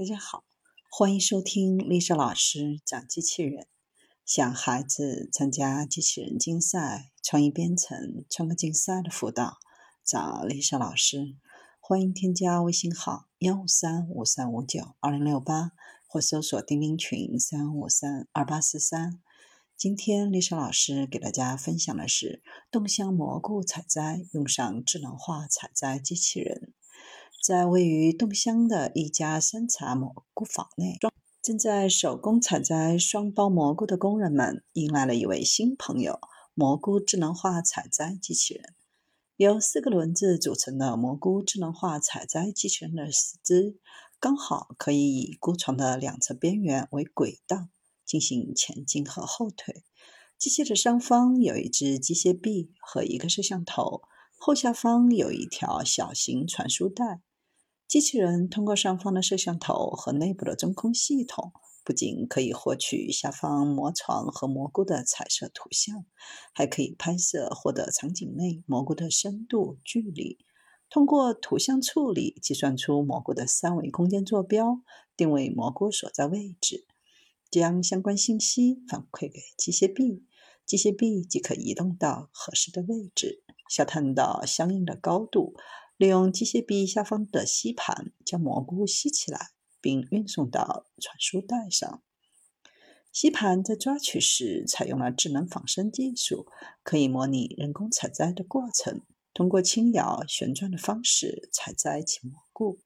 大家好，欢迎收听丽莎老师讲机器人。想孩子参加机器人竞赛、创意编程、创客竞赛的辅导，找丽莎老师。欢迎添加微信号幺五三五三五九二零六八，或搜索钉钉群三五三二八四三。今天丽莎老师给大家分享的是动香蘑菇采摘用上智能化采摘机器人。在位于洞乡的一家山茶蘑菇坊内，正在手工采摘双包蘑菇的工人们迎来了一位新朋友——蘑菇智能化采摘机器人。由四个轮子组成的蘑菇智能化采摘机器人的四肢，刚好可以以菇床的两侧边缘为轨道进行前进和后退。机器的上方有一只机械臂和一个摄像头，后下方有一条小型传输带。机器人通过上方的摄像头和内部的中控系统，不仅可以获取下方模床和蘑菇的彩色图像，还可以拍摄获得场景内蘑菇的深度、距离。通过图像处理，计算出蘑菇的三维空间坐标，定位蘑菇所在位置，将相关信息反馈给机械臂，机械臂即可移动到合适的位置，下探到相应的高度。利用机械臂下方的吸盘将蘑菇吸起来，并运送到传输带上。吸盘在抓取时采用了智能仿生技术，可以模拟人工采摘的过程，通过轻摇旋转的方式采摘起蘑菇。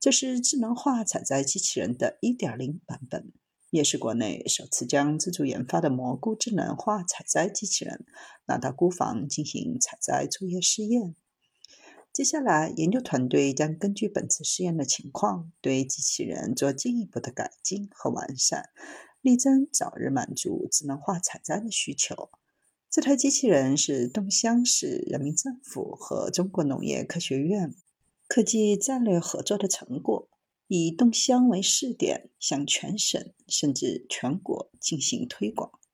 这是智能化采摘机器人的一点零版本，也是国内首次将自主研发的蘑菇智能化采摘机器人拿到菇房进行采摘作业试验。接下来，研究团队将根据本次试验的情况，对机器人做进一步的改进和完善，力争早日满足智能化采摘的需求。这台机器人是东乡市人民政府和中国农业科学院科技战略合作的成果，以东乡为试点，向全省甚至全国进行推广。